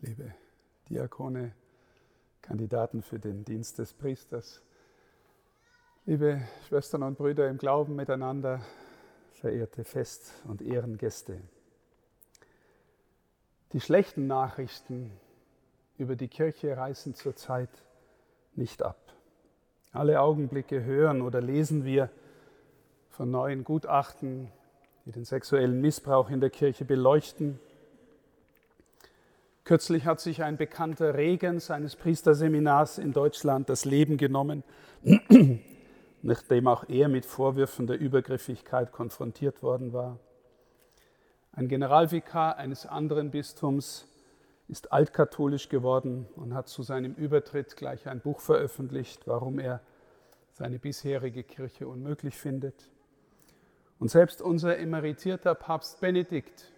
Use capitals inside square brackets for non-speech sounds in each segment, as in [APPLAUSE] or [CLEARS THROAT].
liebe Diakone, Kandidaten für den Dienst des Priesters, liebe Schwestern und Brüder im Glauben miteinander, verehrte Fest- und Ehrengäste. Die schlechten Nachrichten über die Kirche reißen zurzeit nicht ab. Alle Augenblicke hören oder lesen wir von neuen Gutachten, die den sexuellen Missbrauch in der Kirche beleuchten Kürzlich hat sich ein bekannter Regen seines Priesterseminars in Deutschland das Leben genommen, [CLEARS THROAT] nachdem auch er mit Vorwürfen der Übergriffigkeit konfrontiert worden war. Ein Generalvikar eines anderen Bistums ist altkatholisch geworden und hat zu seinem Übertritt gleich ein Buch veröffentlicht, warum er seine bisherige Kirche unmöglich findet. Und selbst unser emeritierter Papst Benedikt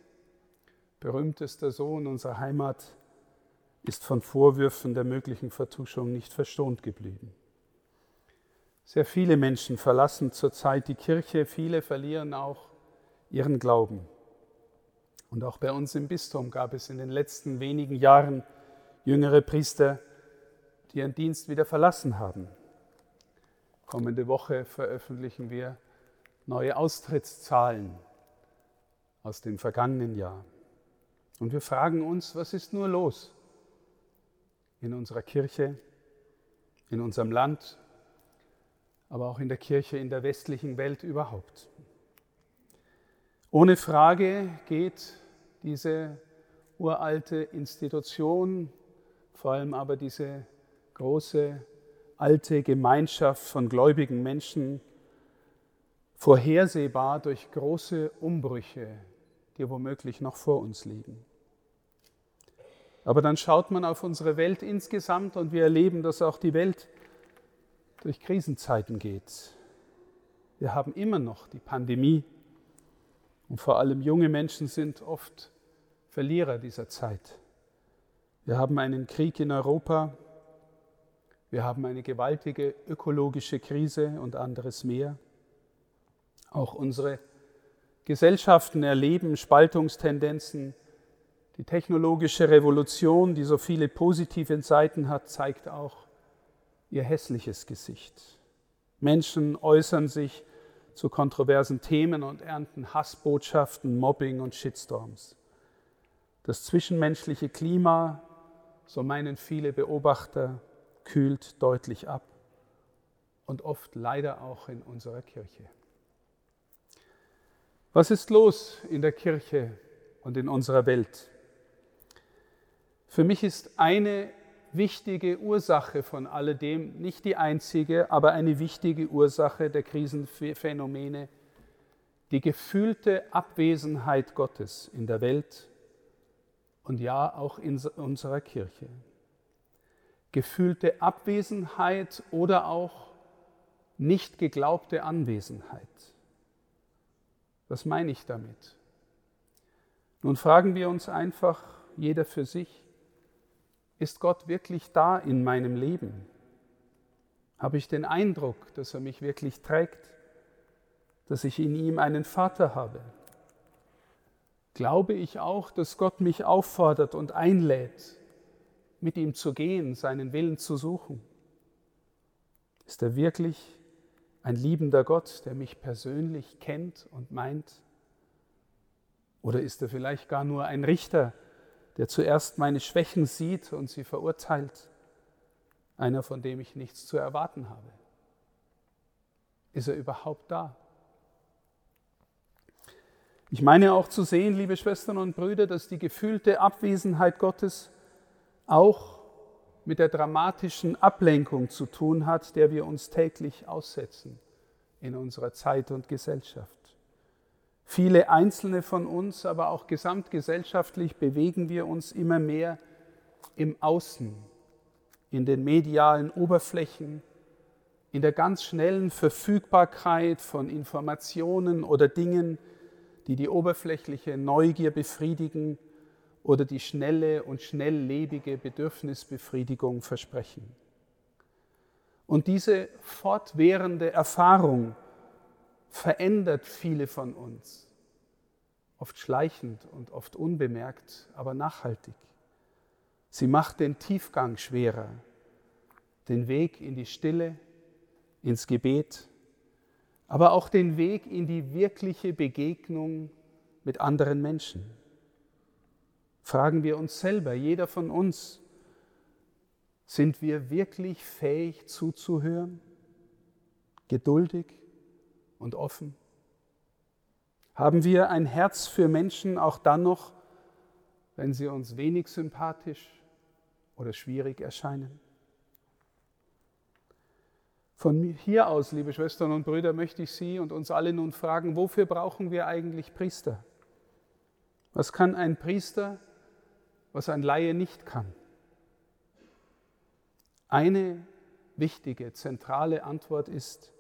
berühmtester Sohn unserer Heimat, ist von Vorwürfen der möglichen Vertuschung nicht verschont geblieben. Sehr viele Menschen verlassen zurzeit die Kirche, viele verlieren auch ihren Glauben. Und auch bei uns im Bistum gab es in den letzten wenigen Jahren jüngere Priester, die ihren Dienst wieder verlassen haben. Kommende Woche veröffentlichen wir neue Austrittszahlen aus dem vergangenen Jahr. Und wir fragen uns, was ist nur los in unserer Kirche, in unserem Land, aber auch in der Kirche in der westlichen Welt überhaupt. Ohne Frage geht diese uralte Institution, vor allem aber diese große alte Gemeinschaft von gläubigen Menschen vorhersehbar durch große Umbrüche, die womöglich noch vor uns liegen. Aber dann schaut man auf unsere Welt insgesamt und wir erleben, dass auch die Welt durch Krisenzeiten geht. Wir haben immer noch die Pandemie und vor allem junge Menschen sind oft Verlierer dieser Zeit. Wir haben einen Krieg in Europa, wir haben eine gewaltige ökologische Krise und anderes mehr. Auch unsere Gesellschaften erleben Spaltungstendenzen, die technologische Revolution, die so viele positive Seiten hat, zeigt auch ihr hässliches Gesicht. Menschen äußern sich zu kontroversen Themen und ernten Hassbotschaften, Mobbing und Shitstorms. Das zwischenmenschliche Klima, so meinen viele Beobachter, kühlt deutlich ab und oft leider auch in unserer Kirche. Was ist los in der Kirche und in unserer Welt? Für mich ist eine wichtige Ursache von alledem, nicht die einzige, aber eine wichtige Ursache der Krisenphänomene, die gefühlte Abwesenheit Gottes in der Welt und ja auch in unserer Kirche. Gefühlte Abwesenheit oder auch nicht geglaubte Anwesenheit. Was meine ich damit? Nun fragen wir uns einfach, jeder für sich, ist Gott wirklich da in meinem Leben? Habe ich den Eindruck, dass er mich wirklich trägt, dass ich in ihm einen Vater habe? Glaube ich auch, dass Gott mich auffordert und einlädt, mit ihm zu gehen, seinen Willen zu suchen? Ist er wirklich ein liebender Gott, der mich persönlich kennt und meint? Oder ist er vielleicht gar nur ein Richter, der zuerst meine Schwächen sieht und sie verurteilt, einer, von dem ich nichts zu erwarten habe? Ist er überhaupt da? Ich meine auch zu sehen, liebe Schwestern und Brüder, dass die gefühlte Abwesenheit Gottes auch mit der dramatischen Ablenkung zu tun hat, der wir uns täglich aussetzen in unserer Zeit und Gesellschaft. Viele einzelne von uns, aber auch gesamtgesellschaftlich bewegen wir uns immer mehr im Außen, in den medialen Oberflächen, in der ganz schnellen Verfügbarkeit von Informationen oder Dingen, die die oberflächliche Neugier befriedigen oder die schnelle und schnelllebige Bedürfnisbefriedigung versprechen. Und diese fortwährende Erfahrung verändert viele von uns. Oft schleichend und oft unbemerkt, aber nachhaltig. Sie macht den Tiefgang schwerer, den Weg in die Stille, ins Gebet, aber auch den Weg in die wirkliche Begegnung mit anderen Menschen. Fragen wir uns selber, jeder von uns, sind wir wirklich fähig zuzuhören, geduldig und offen? Haben wir ein Herz für Menschen auch dann noch, wenn sie uns wenig sympathisch oder schwierig erscheinen? Von hier aus, liebe Schwestern und Brüder, möchte ich Sie und uns alle nun fragen, wofür brauchen wir eigentlich Priester? Was kann ein Priester, was ein Laie nicht kann? Eine wichtige, zentrale Antwort ist,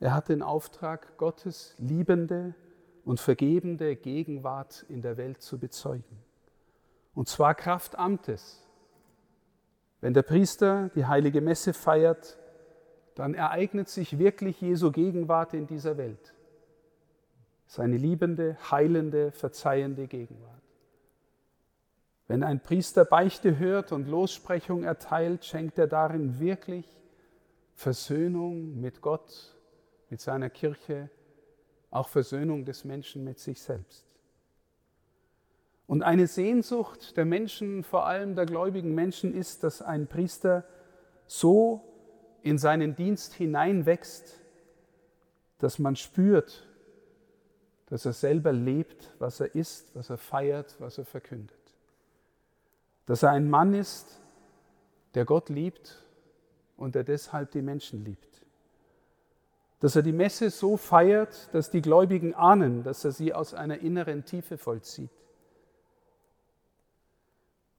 er hat den Auftrag, Gottes liebende und vergebende Gegenwart in der Welt zu bezeugen. Und zwar Kraft Amtes. Wenn der Priester die heilige Messe feiert, dann ereignet sich wirklich Jesu Gegenwart in dieser Welt. Seine liebende, heilende, verzeihende Gegenwart. Wenn ein Priester Beichte hört und Lossprechung erteilt, schenkt er darin wirklich Versöhnung mit Gott, mit seiner Kirche, auch Versöhnung des Menschen mit sich selbst. Und eine Sehnsucht der Menschen, vor allem der gläubigen Menschen, ist, dass ein Priester so in seinen Dienst hineinwächst, dass man spürt, dass er selber lebt, was er ist, was er feiert, was er verkündet dass er ein Mann ist, der Gott liebt und der deshalb die Menschen liebt. Dass er die Messe so feiert, dass die Gläubigen ahnen, dass er sie aus einer inneren Tiefe vollzieht.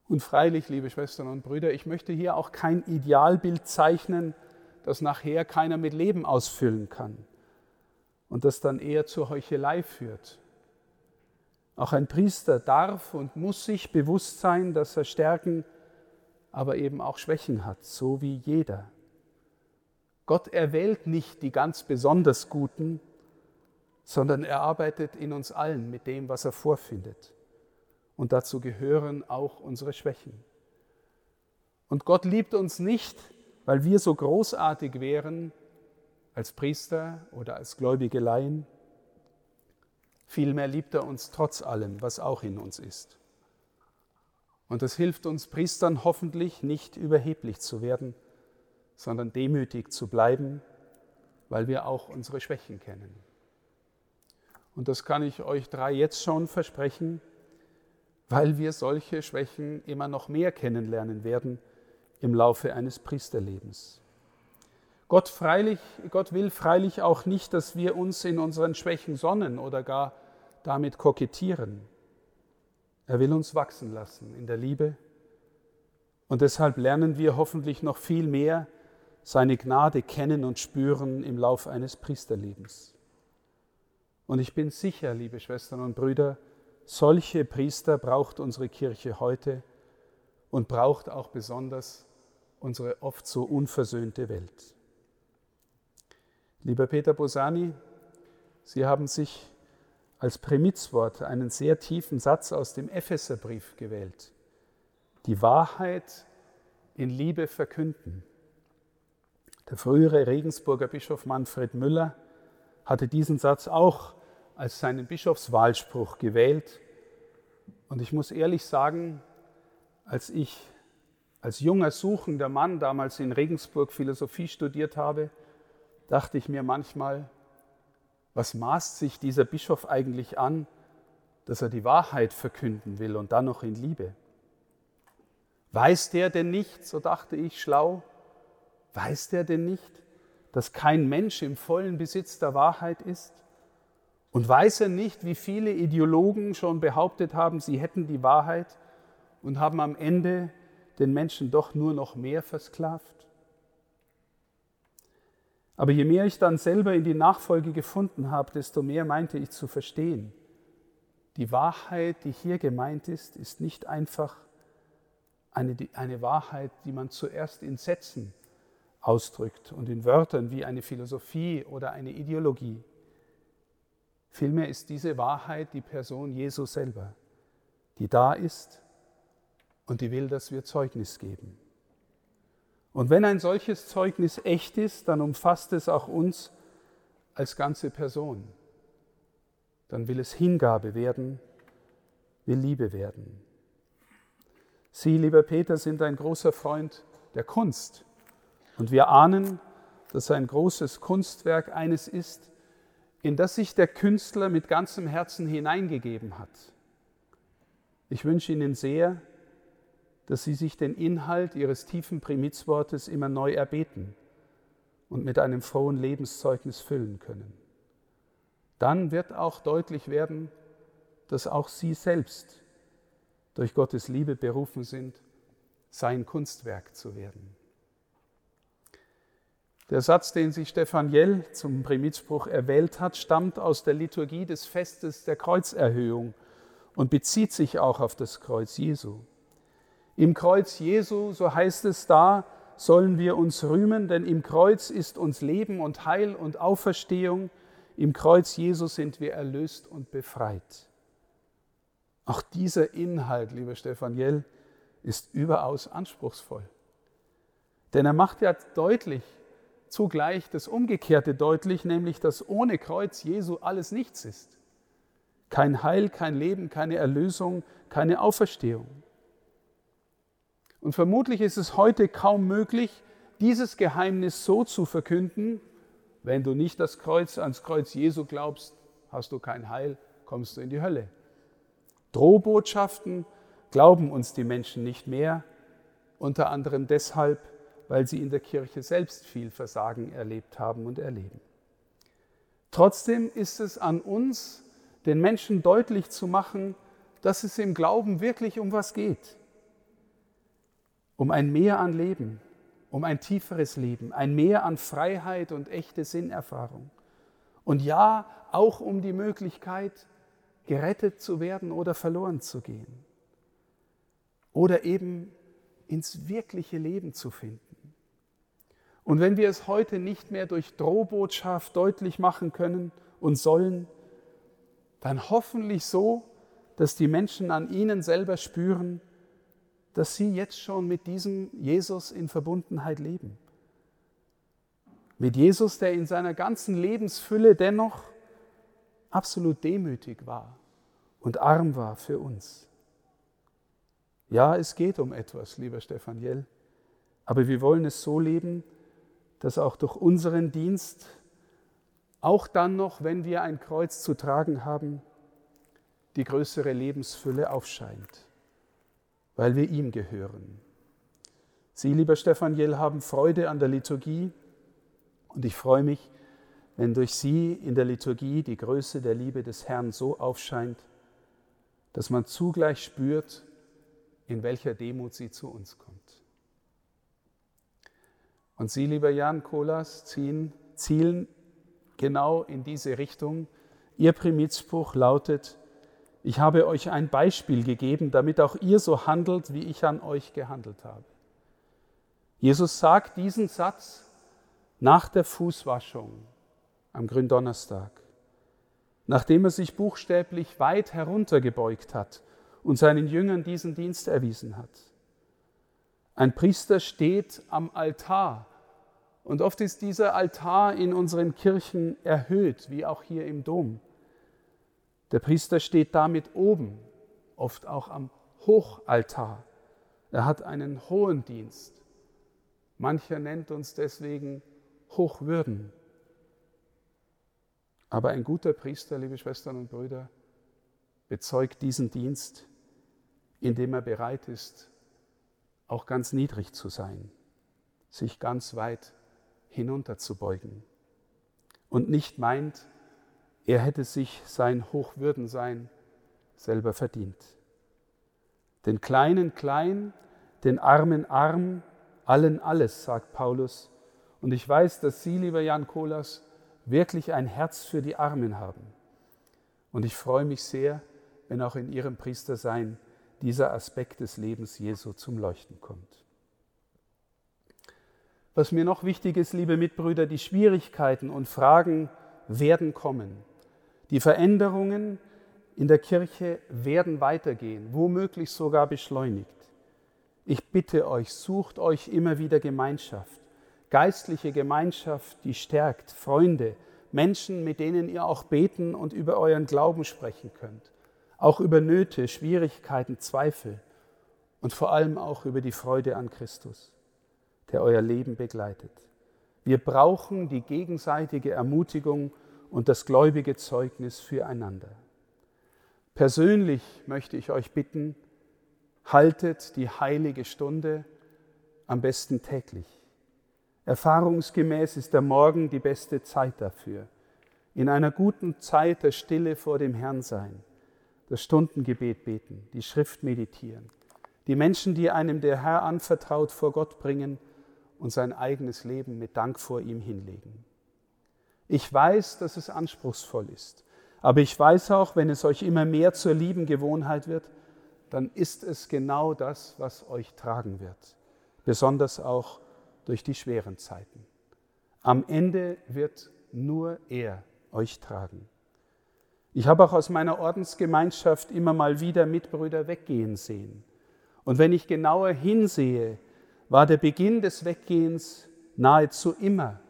Und freilich, liebe Schwestern und Brüder, ich möchte hier auch kein Idealbild zeichnen, das nachher keiner mit Leben ausfüllen kann und das dann eher zur Heuchelei führt. Auch ein Priester darf und muss sich bewusst sein, dass er Stärken, aber eben auch Schwächen hat, so wie jeder. Gott erwählt nicht die ganz besonders Guten, sondern er arbeitet in uns allen mit dem, was er vorfindet. Und dazu gehören auch unsere Schwächen. Und Gott liebt uns nicht, weil wir so großartig wären als Priester oder als gläubige Laien, Vielmehr liebt er uns trotz allem, was auch in uns ist. Und das hilft uns Priestern hoffentlich nicht überheblich zu werden, sondern demütig zu bleiben, weil wir auch unsere Schwächen kennen. Und das kann ich euch drei jetzt schon versprechen, weil wir solche Schwächen immer noch mehr kennenlernen werden im Laufe eines Priesterlebens. Gott, freilich, Gott will freilich auch nicht, dass wir uns in unseren Schwächen sonnen oder gar damit kokettieren. Er will uns wachsen lassen in der Liebe. Und deshalb lernen wir hoffentlich noch viel mehr seine Gnade kennen und spüren im Lauf eines Priesterlebens. Und ich bin sicher, liebe Schwestern und Brüder, solche Priester braucht unsere Kirche heute und braucht auch besonders unsere oft so unversöhnte Welt. Lieber Peter Bosani, Sie haben sich als Prämizwort einen sehr tiefen Satz aus dem Epheserbrief gewählt. Die Wahrheit in Liebe verkünden. Der frühere Regensburger Bischof Manfred Müller hatte diesen Satz auch als seinen Bischofswahlspruch gewählt. Und ich muss ehrlich sagen, als ich als junger suchender Mann damals in Regensburg Philosophie studiert habe, dachte ich mir manchmal, was maßt sich dieser Bischof eigentlich an, dass er die Wahrheit verkünden will und dann noch in Liebe? Weiß der denn nicht, so dachte ich schlau, weiß der denn nicht, dass kein Mensch im vollen Besitz der Wahrheit ist? Und weiß er nicht, wie viele Ideologen schon behauptet haben, sie hätten die Wahrheit und haben am Ende den Menschen doch nur noch mehr versklavt? Aber je mehr ich dann selber in die Nachfolge gefunden habe, desto mehr meinte ich zu verstehen. Die Wahrheit, die hier gemeint ist, ist nicht einfach eine, eine Wahrheit, die man zuerst in Sätzen ausdrückt und in Wörtern wie eine Philosophie oder eine Ideologie. Vielmehr ist diese Wahrheit die Person Jesu selber, die da ist und die will, dass wir Zeugnis geben. Und wenn ein solches Zeugnis echt ist, dann umfasst es auch uns als ganze Person. Dann will es Hingabe werden, will Liebe werden. Sie, lieber Peter, sind ein großer Freund der Kunst. Und wir ahnen, dass ein großes Kunstwerk eines ist, in das sich der Künstler mit ganzem Herzen hineingegeben hat. Ich wünsche Ihnen sehr, dass Sie sich den Inhalt Ihres tiefen Primizwortes immer neu erbeten und mit einem frohen Lebenszeugnis füllen können. Dann wird auch deutlich werden, dass auch Sie selbst durch Gottes Liebe berufen sind, sein Kunstwerk zu werden. Der Satz, den sich Stefan Jell zum Primizspruch erwählt hat, stammt aus der Liturgie des Festes der Kreuzerhöhung und bezieht sich auch auf das Kreuz Jesu. Im Kreuz Jesu, so heißt es da, sollen wir uns rühmen, denn im Kreuz ist uns Leben und Heil und Auferstehung. Im Kreuz Jesu sind wir erlöst und befreit. Auch dieser Inhalt, lieber Stefan Jell, ist überaus anspruchsvoll. Denn er macht ja deutlich, zugleich das Umgekehrte deutlich, nämlich dass ohne Kreuz Jesu alles nichts ist. Kein Heil, kein Leben, keine Erlösung, keine Auferstehung. Und vermutlich ist es heute kaum möglich, dieses Geheimnis so zu verkünden, wenn du nicht das Kreuz ans Kreuz Jesu glaubst, hast du kein Heil, kommst du in die Hölle. Drohbotschaften glauben uns die Menschen nicht mehr, unter anderem deshalb, weil sie in der Kirche selbst viel Versagen erlebt haben und erleben. Trotzdem ist es an uns, den Menschen deutlich zu machen, dass es im Glauben wirklich um was geht um ein Mehr an Leben, um ein tieferes Leben, ein Mehr an Freiheit und echte Sinnerfahrung. Und ja, auch um die Möglichkeit, gerettet zu werden oder verloren zu gehen. Oder eben ins wirkliche Leben zu finden. Und wenn wir es heute nicht mehr durch Drohbotschaft deutlich machen können und sollen, dann hoffentlich so, dass die Menschen an ihnen selber spüren, dass sie jetzt schon mit diesem Jesus in Verbundenheit leben. Mit Jesus, der in seiner ganzen Lebensfülle dennoch absolut demütig war und arm war für uns. Ja, es geht um etwas, lieber Stefan Jell, aber wir wollen es so leben, dass auch durch unseren Dienst, auch dann noch, wenn wir ein Kreuz zu tragen haben, die größere Lebensfülle aufscheint weil wir ihm gehören. Sie, lieber Stefan Jell, haben Freude an der Liturgie und ich freue mich, wenn durch Sie in der Liturgie die Größe der Liebe des Herrn so aufscheint, dass man zugleich spürt, in welcher Demut sie zu uns kommt. Und Sie, lieber Jan Kolas, ziehen, zielen genau in diese Richtung. Ihr Primizspruch lautet, ich habe euch ein Beispiel gegeben, damit auch ihr so handelt, wie ich an euch gehandelt habe. Jesus sagt diesen Satz nach der Fußwaschung am Gründonnerstag, nachdem er sich buchstäblich weit heruntergebeugt hat und seinen Jüngern diesen Dienst erwiesen hat. Ein Priester steht am Altar und oft ist dieser Altar in unseren Kirchen erhöht, wie auch hier im Dom. Der Priester steht damit oben, oft auch am Hochaltar. Er hat einen hohen Dienst. Mancher nennt uns deswegen Hochwürden. Aber ein guter Priester, liebe Schwestern und Brüder, bezeugt diesen Dienst, indem er bereit ist, auch ganz niedrig zu sein, sich ganz weit hinunterzubeugen und nicht meint, er hätte sich sein Hochwürdensein selber verdient. Den Kleinen klein, den Armen arm, allen alles, sagt Paulus. Und ich weiß, dass Sie, lieber Jan Kolas, wirklich ein Herz für die Armen haben. Und ich freue mich sehr, wenn auch in Ihrem Priestersein dieser Aspekt des Lebens Jesu zum Leuchten kommt. Was mir noch wichtig ist, liebe Mitbrüder, die Schwierigkeiten und Fragen werden kommen. Die Veränderungen in der Kirche werden weitergehen, womöglich sogar beschleunigt. Ich bitte euch, sucht euch immer wieder Gemeinschaft, geistliche Gemeinschaft, die stärkt, Freunde, Menschen, mit denen ihr auch beten und über euren Glauben sprechen könnt, auch über Nöte, Schwierigkeiten, Zweifel und vor allem auch über die Freude an Christus, der euer Leben begleitet. Wir brauchen die gegenseitige Ermutigung und das gläubige Zeugnis füreinander. Persönlich möchte ich euch bitten, haltet die heilige Stunde am besten täglich. Erfahrungsgemäß ist der Morgen die beste Zeit dafür. In einer guten Zeit der Stille vor dem Herrn sein, das Stundengebet beten, die Schrift meditieren, die Menschen, die einem der Herr anvertraut, vor Gott bringen und sein eigenes Leben mit Dank vor ihm hinlegen. Ich weiß, dass es anspruchsvoll ist, aber ich weiß auch, wenn es euch immer mehr zur lieben Gewohnheit wird, dann ist es genau das, was euch tragen wird, besonders auch durch die schweren Zeiten. Am Ende wird nur er euch tragen. Ich habe auch aus meiner Ordensgemeinschaft immer mal wieder Mitbrüder weggehen sehen. Und wenn ich genauer hinsehe, war der Beginn des Weggehens nahezu immer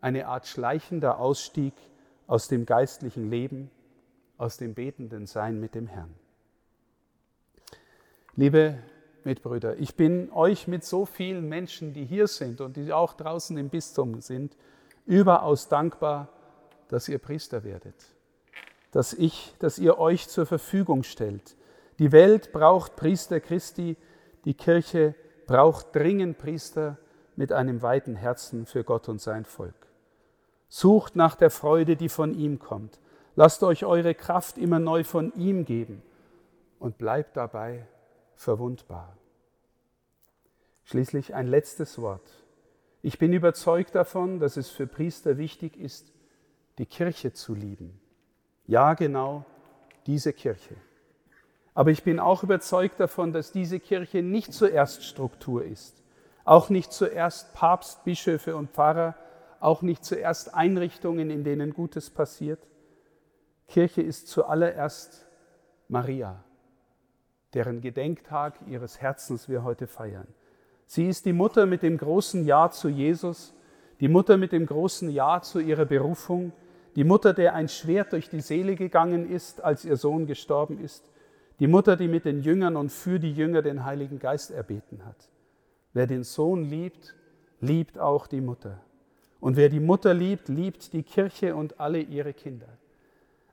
eine Art schleichender Ausstieg aus dem geistlichen Leben, aus dem betenden Sein mit dem Herrn. Liebe Mitbrüder, ich bin euch mit so vielen Menschen, die hier sind und die auch draußen im Bistum sind, überaus dankbar, dass ihr Priester werdet, dass ich, dass ihr euch zur Verfügung stellt. Die Welt braucht Priester Christi, die Kirche braucht dringend Priester mit einem weiten Herzen für Gott und sein Volk. Sucht nach der Freude, die von ihm kommt. Lasst euch eure Kraft immer neu von ihm geben und bleibt dabei verwundbar. Schließlich ein letztes Wort. Ich bin überzeugt davon, dass es für Priester wichtig ist, die Kirche zu lieben. Ja, genau diese Kirche. Aber ich bin auch überzeugt davon, dass diese Kirche nicht zuerst Struktur ist, auch nicht zuerst Papst, Bischöfe und Pfarrer, auch nicht zuerst Einrichtungen, in denen Gutes passiert. Kirche ist zuallererst Maria, deren Gedenktag ihres Herzens wir heute feiern. Sie ist die Mutter mit dem großen Ja zu Jesus, die Mutter mit dem großen Ja zu ihrer Berufung, die Mutter, der ein Schwert durch die Seele gegangen ist, als ihr Sohn gestorben ist, die Mutter, die mit den Jüngern und für die Jünger den Heiligen Geist erbeten hat. Wer den Sohn liebt, liebt auch die Mutter. Und wer die Mutter liebt, liebt die Kirche und alle ihre Kinder.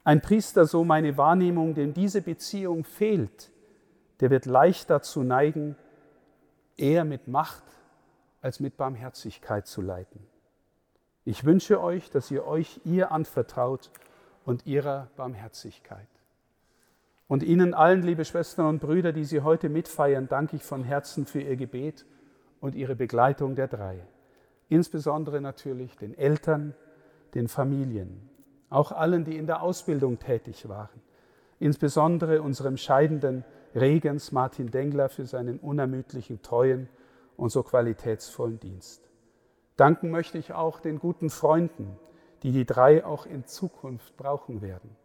Ein Priester, so meine Wahrnehmung, dem diese Beziehung fehlt, der wird leicht dazu neigen, eher mit Macht als mit Barmherzigkeit zu leiten. Ich wünsche euch, dass ihr euch ihr anvertraut und ihrer Barmherzigkeit. Und Ihnen allen, liebe Schwestern und Brüder, die Sie heute mitfeiern, danke ich von Herzen für Ihr Gebet und Ihre Begleitung der drei. Insbesondere natürlich den Eltern, den Familien, auch allen, die in der Ausbildung tätig waren. Insbesondere unserem scheidenden Regens Martin Dengler für seinen unermüdlichen, treuen und so qualitätsvollen Dienst. Danken möchte ich auch den guten Freunden, die die drei auch in Zukunft brauchen werden.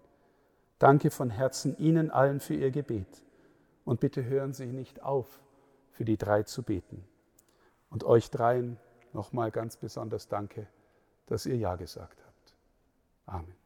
Danke von Herzen Ihnen allen für Ihr Gebet und bitte hören Sie nicht auf, für die drei zu beten. Und euch dreien nochmal ganz besonders danke, dass ihr Ja gesagt habt. Amen.